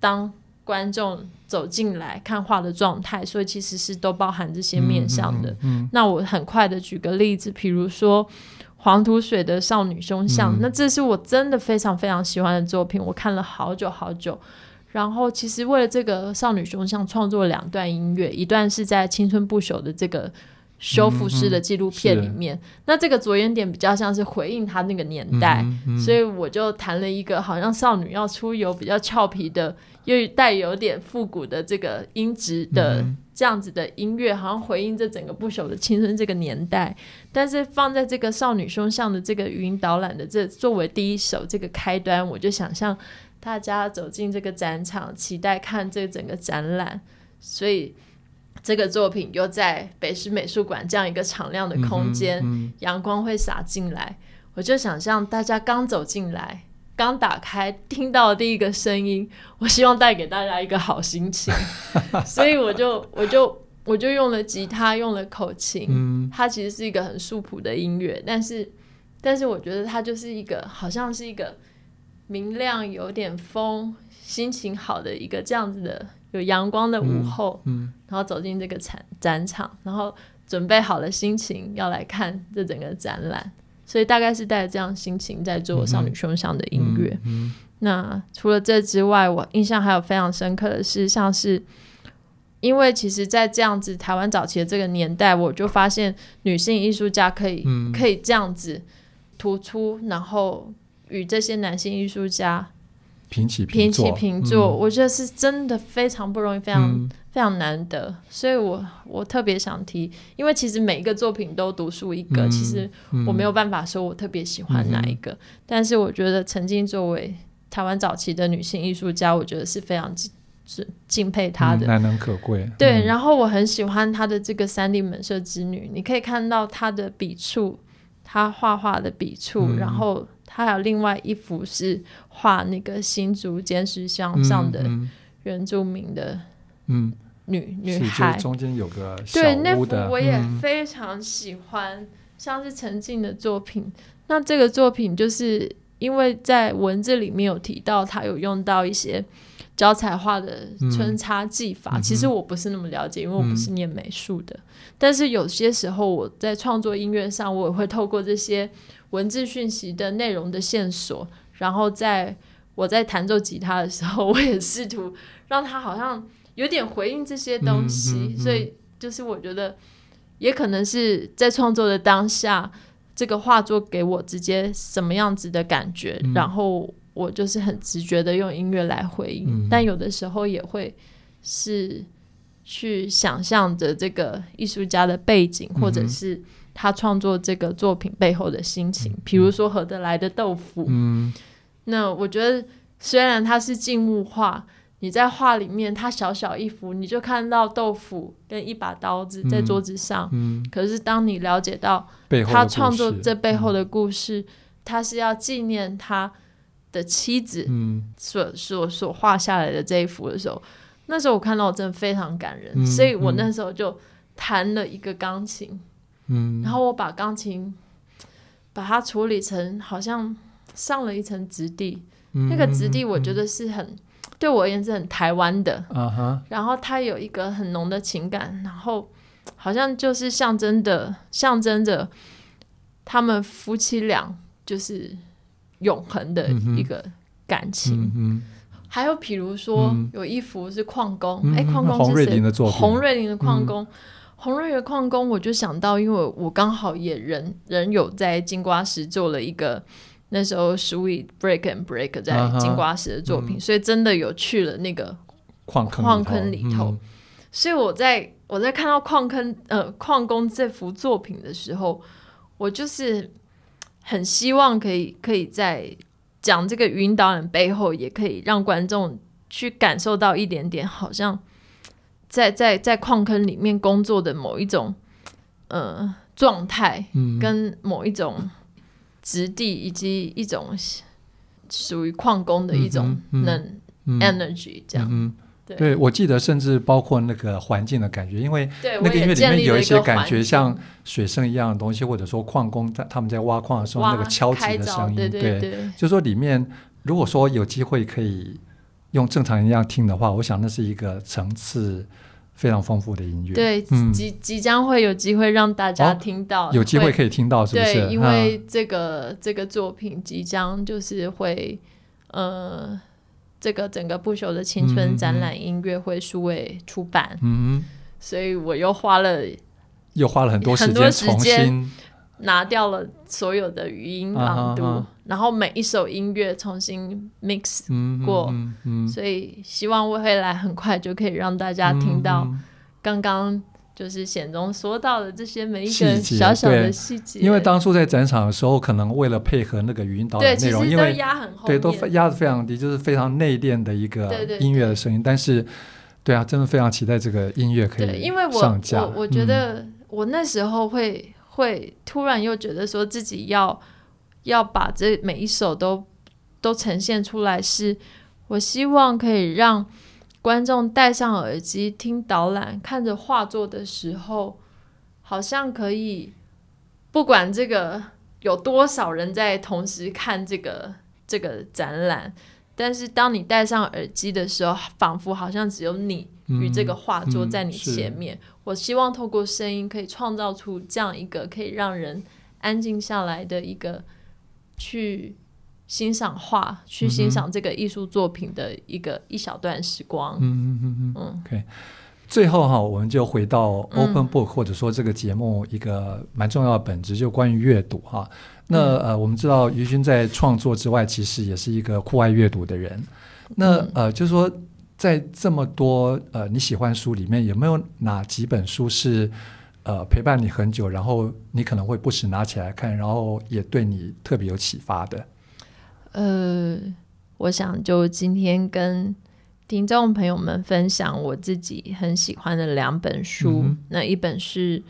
当观众走进来看画的状态，所以其实是都包含这些面向的。嗯嗯嗯、那我很快的举个例子，比如说黄土水的少女胸像，嗯、那这是我真的非常非常喜欢的作品，我看了好久好久。然后其实为了这个少女胸像创作了两段音乐，一段是在青春不朽的这个。修复师的纪录片里面，那这个着眼点比较像是回应他那个年代，所以我就谈了一个好像少女要出游，比较俏皮的，又带有点复古的这个音质的这样子的音乐，好像回应这整个不朽的青春这个年代。但是放在这个少女胸像的这个语音导览的这作为第一首这个开端，我就想象大家走进这个展场，期待看这整个展览，所以。这个作品又在北师美术馆这样一个敞亮的空间，嗯嗯、阳光会洒进来，我就想象大家刚走进来，刚打开听到第一个声音，我希望带给大家一个好心情，<laughs> 所以我就我就我就用了吉他，用了口琴，嗯、它其实是一个很素朴的音乐，但是但是我觉得它就是一个好像是一个明亮、有点风、心情好的一个这样子的。有阳光的午后，嗯嗯、然后走进这个展展场，然后准备好了心情要来看这整个展览，所以大概是带着这样心情在做少女胸像的音乐。那除了这之外，我印象还有非常深刻的是，像是因为其实，在这样子台湾早期的这个年代，我就发现女性艺术家可以、嗯、可以这样子突出，然后与这些男性艺术家。平起平坐，平起平坐，嗯、我觉得是真的非常不容易，非常、嗯、非常难得。所以我我特别想提，因为其实每一个作品都独树一格，嗯、其实我没有办法说我特别喜欢哪一个。嗯、但是我觉得曾经作为台湾早期的女性艺术家，我觉得是非常敬敬佩她的，难能可贵。对，嗯、然后我很喜欢她的这个三 D 门社之女，你可以看到她的笔触，她画画的笔触，嗯、然后。他还有另外一幅是画那个新竹尖石乡上的原住民的嗯女嗯女孩，中间有个对那幅我也非常喜欢，嗯、像是陈静的作品。那这个作品就是因为在文字里面有提到，他有用到一些胶彩画的穿插技法。嗯、其实我不是那么了解，因为我不是念美术的。嗯、但是有些时候我在创作音乐上，我也会透过这些。文字讯息的内容的线索，然后在我在弹奏吉他的时候，我也试图让它好像有点回应这些东西，所以就是我觉得也可能是在创作的当下，这个画作给我直接什么样子的感觉，嗯、然后我就是很直觉的用音乐来回应，嗯、但有的时候也会是去想象着这个艺术家的背景，或者是。他创作这个作品背后的心情，比如说合得来的豆腐。嗯，那我觉得虽然它是静物画，你在画里面，它小小一幅，你就看到豆腐跟一把刀子在桌子上。嗯，可是当你了解到他创作这背后的故事，他是要纪念他的妻子所所所画下来的这一幅的时候，那时候我看到我真的非常感人，嗯、所以我那时候就弹了一个钢琴，嗯，然后我把钢琴把它处理成好像上了一层质地，嗯、那个质地我觉得是很、嗯、对我而言是很台湾的，然后它有一个很浓的情感，然后好像就是象征的象征着他们夫妻俩就是永恒的一个感情。嗯嗯还有，比如说、嗯、有一幅是矿工，哎、嗯，矿工是谁？洪瑞麟的作品。洪瑞麟的矿工，洪瑞麟的矿工，我就想到，因为我刚好也人人有在金瓜石做了一个那时候 Sweet Break and Break 在金瓜石的作品，所以真的有去了那个矿坑矿坑里头。嗯、所以我在我在看到矿坑呃矿工这幅作品的时候，我就是很希望可以可以在。讲这个语音导演背后，也可以让观众去感受到一点点，好像在在在矿坑里面工作的某一种呃状态，嗯，跟某一种质地，以及一种属于矿工的一种能、energy，这样。嗯对，对，我记得甚至包括那个环境的感觉，因为那个音乐里面有一些感觉像水声一样的东西，或者说矿工在他们在挖矿的时候那个敲击的声音，对，对，对，对，就说里面如果说有机会可以用正常人一样听的话，我想那是一个层次非常丰富的音乐。对，嗯、即即将会有机会让大家听到，哦、有机会可以听到，是不是？对，因为这个、嗯、这个作品即将就是会呃。这个整个不朽的青春展览音乐会数位出版，嗯，所以我又花了又花了很多时间重新拿掉了所有的语音朗读，啊啊啊，然后每一首音乐重新 mix 过，嗯嗯嗯，所以希望未来很快就可以让大家听到刚刚。就是显中说到的这些每一个小小的细节，因为当初在展场的时候，可能为了配合那个语音导览内容，因为压很厚对都压得非常低，就是非常内敛的一个音乐的声音。对对对，但是，对啊，真的非常期待这个音乐可以上架。因为我我我觉得我那时候会、嗯、会突然又觉得说自己要要把这每一首都都呈现出来，是我希望可以让。观众戴上耳机听导览，看着画作的时候，好像可以不管这个有多少人在同时看这个这个展览，但是当你戴上耳机的时候，仿佛好像只有你与这个画作在你前面。嗯嗯、我希望透过声音可以创造出这样一个可以让人安静下来的一个去。欣赏画，去欣赏这个艺术作品的一个、嗯、一小段时光。嗯嗯嗯嗯。嗯 OK，最后哈，我们就回到 Open Book，、嗯、或者说这个节目一个蛮重要的本质，就关于阅读哈。那、嗯、呃，我们知道于军在创作之外，其实也是一个酷爱阅读的人。那、嗯、呃，就是说在这么多呃你喜欢书里面，有没有哪几本书是呃陪伴你很久，然后你可能会不时拿起来看，然后也对你特别有启发的？呃，我想就今天跟听众朋友们分享我自己很喜欢的两本书。嗯、那一本是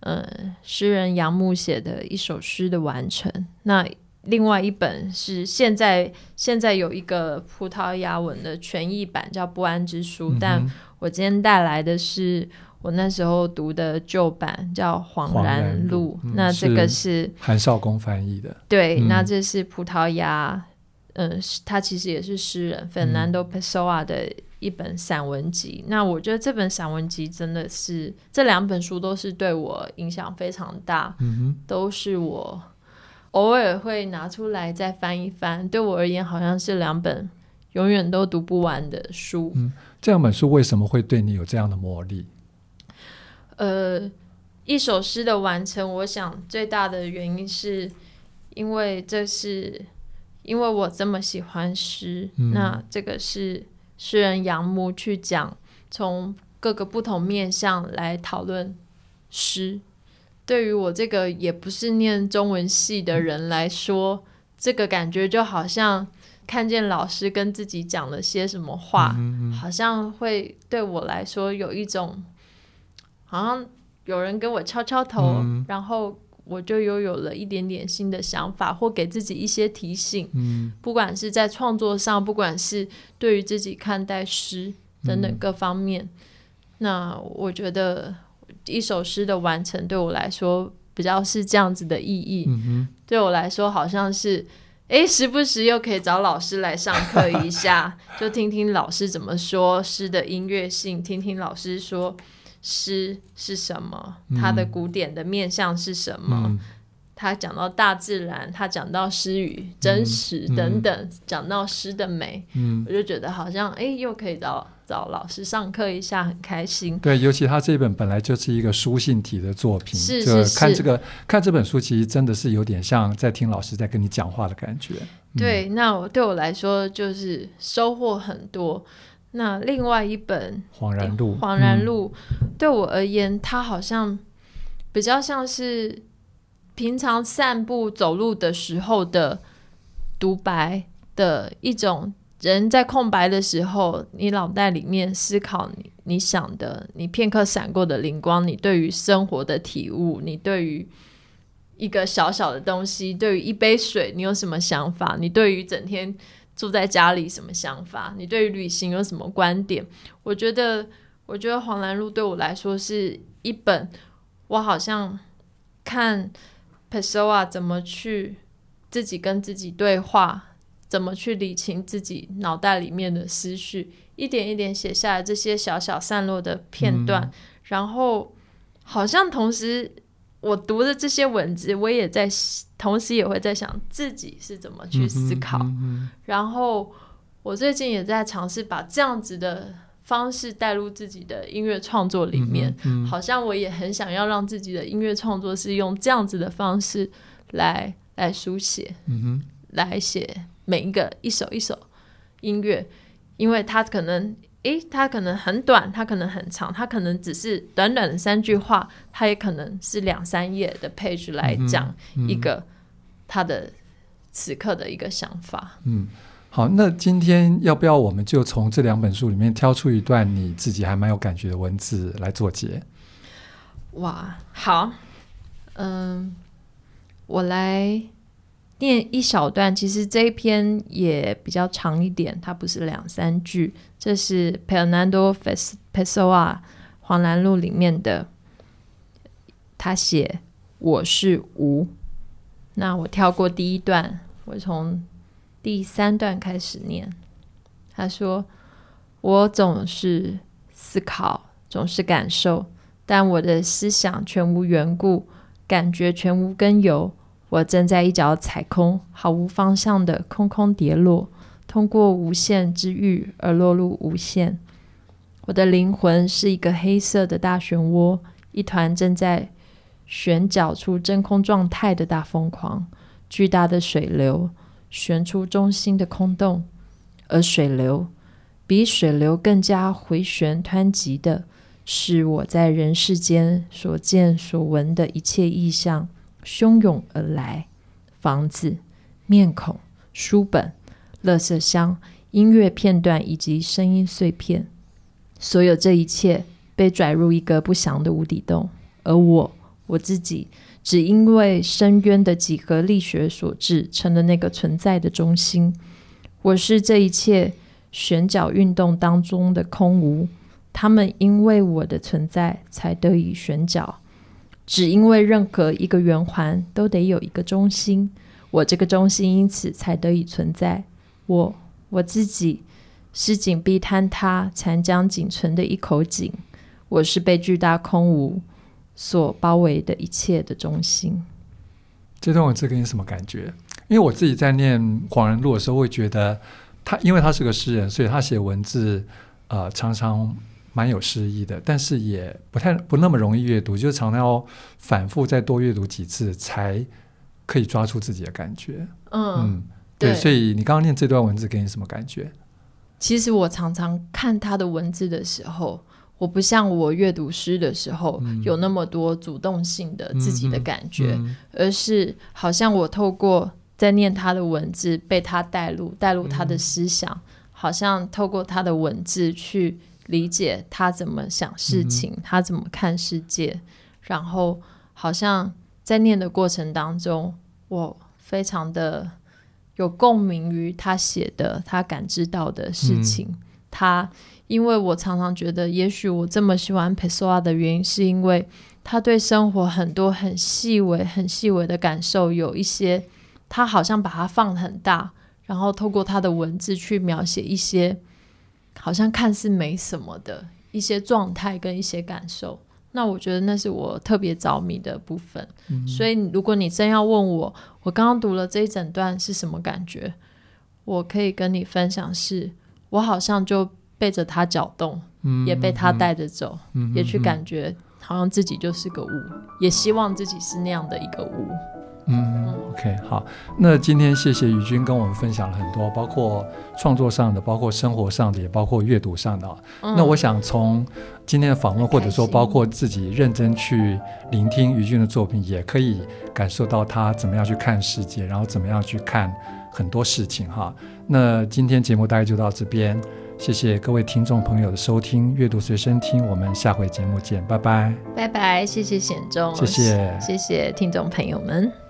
呃诗人杨牧写的一首诗的完成。那另外一本是现在现在有一个葡萄牙文的全译版叫《不安之书》，嗯，但我今天带来的是我那时候读的旧版，叫《恍然录》，嗯。那这个是韩少功翻译的。对，嗯，那这是葡萄牙，嗯，呃，他其实也是诗人，嗯，Fernando Pessoa 的一本散文集。那我觉得这本散文集真的是，这两本书都是对我影响非常大，嗯，都是我偶尔会拿出来再翻一翻。对我而言，好像是两本永远都读不完的书。嗯，这两本书为什么会对你有这样的魔力？呃，一首诗的完成，我想最大的原因是因为这是因为我这么喜欢诗，嗯。那这个是诗人杨牧去讲，从各个不同面向来讨论诗。对于我这个也不是念中文系的人来说，嗯，这个感觉就好像看见老师跟自己讲了些什么话，嗯嗯，好像会对我来说有一种。好像有人给我敲敲头，嗯，然后我就又有了一点点新的想法，或给自己一些提醒。嗯，不管是在创作上，不管是对于自己看待诗等等各方面。嗯、那我觉得一首诗的完成对我来说比较是这样子的意义。嗯、对我来说好像是，哎，时不时又可以找老师来上课一下，就听听老师怎么说诗的音乐性，听听老师说诗是什么，它的古典的面向是什么。嗯他讲到大自然，他讲到诗与真实等等，讲、到诗的美，嗯，我就觉得好像哎，又可以找找老师上课一下，很开心。对，尤其他这本本来就是一个书信体的作品，是是是，看这个看这本书，其实真的是有点像在听老师在跟你讲话的感觉。对，嗯、那我对我来说就是收获很多。那另外一本《恍然录》，《恍然录》对我而言，它好像比较像是。平常散步走路的时候的独白的一种，人在空白的时候，你脑袋里面思考你你想的，你片刻闪过的灵光，你对于生活的体悟，你对于一个小小的东西，对于一杯水，你有什么想法？你对于整天住在家里什么想法？你对于旅行有什么观点？我觉得，我觉得《黄兰路》对我来说是一本，我好像看。Pessoa 怎么去自己跟自己对话？怎么去理清自己脑袋里面的思绪？一点一点写下来这些小小散落的片段，嗯、然后好像同时我读的这些文字，我也在同时也会在想自己是怎么去思考。嗯嗯、然后我最近也在尝试把这样子的。方式带入自己的音乐创作里面，好像我也很想要让自己的音乐创作是用这样子的方式来来书写，来写每一个一首一首音乐，因为它可能，诶，它可能很短，它可能很长，它可能只是短短的三句话，它也可能是两三页的 page 来讲一个他的此刻的一个想法，嗯。好，那今天要不要我们就从这两本书里面挑出一段你自己还蛮有感觉的文字来做结？哇，好，嗯，我来念一小段。其实这一篇也比较长一点，它不是两三句。这是 Fernando Pessoa《恍然录》里面的，他写：“我是无。”那我跳过第一段，我从。第三段开始念，他说：“我总是思考，总是感受，但我的思想全无缘故，感觉全无根由。我正在一脚踩空，毫无方向的空空跌落，通过无限之域而落入无限。我的灵魂是一个黑色的大漩涡，一团正在旋搅出真空状态的大疯狂，巨大的水流。”旋出中心的空洞，而水流比水流更加回旋湍急的，是我在人世间所见所闻的一切意象汹涌而来：房子、面孔、书本、垃圾箱、音乐片段以及声音碎片。所有这一切被拽入一个不祥的无底洞，而我，我自己。只因为深渊的几何力学所致，成了那个存在的中心。我是这一切旋角运动当中的空无，他们因为我的存在才得以旋角。只因为任何一个圆环都得有一个中心，我这个中心因此才得以存在。我我自己是紧闭坍塌、残浆仅存的一口井。我是被巨大空无。所包围的一切的中心。这段文字给你什么感觉？因为我自己在念《恍然录》的时候，会觉得他，因为他是个诗人，所以他写文字，呃，常常蛮有诗意的，但是也不太不那么容易阅读，就常常要反复再多阅读几次，才可以抓住自己的感觉。嗯，嗯对，所以你刚刚念这段文字给你什么感觉？其实我常常看他的文字的时候。我不像我阅读诗的时候有那么多主动性的自己的感觉，嗯嗯嗯、而是好像我透过在念他的文字，被他带入带入他的思想，嗯、好像透过他的文字去理解他怎么想事情，嗯、他怎么看世界，然后好像在念的过程当中，我非常的有共鸣于他写的他感知到的事情。嗯他，因为我常常觉得，也许我这么喜欢 Pessoa 的原因，是因为他对生活很多很细微、很细微的感受，有一些他好像把它放很大，然后透过他的文字去描写一些好像看似没什么的一些状态跟一些感受。那我觉得那是我特别着迷的部分。嗯、所以，如果你真要问我，我刚刚读了这一整段是什么感觉？我可以跟你分享是，是我好像就背着他搅动，嗯、也被他带着走，嗯、也去感觉好像自己就是个物，嗯、也希望自己是那样的一个雾。嗯，OK，好，那今天谢谢宇君跟我们分享了很多，包括创作上的，包括生活上的，也包括阅读上的。嗯、那我想从今天的访问，或者说包括自己认真去聆听于君的作品，也可以感受到他怎么样去看世界，然后怎么样去看。很多事情哈，那今天节目大概就到这边，谢谢各位听众朋友的收听，阅读随身听，我们下回节目见，拜拜，拜拜，谢谢显忠，谢谢，谢谢听众朋友们。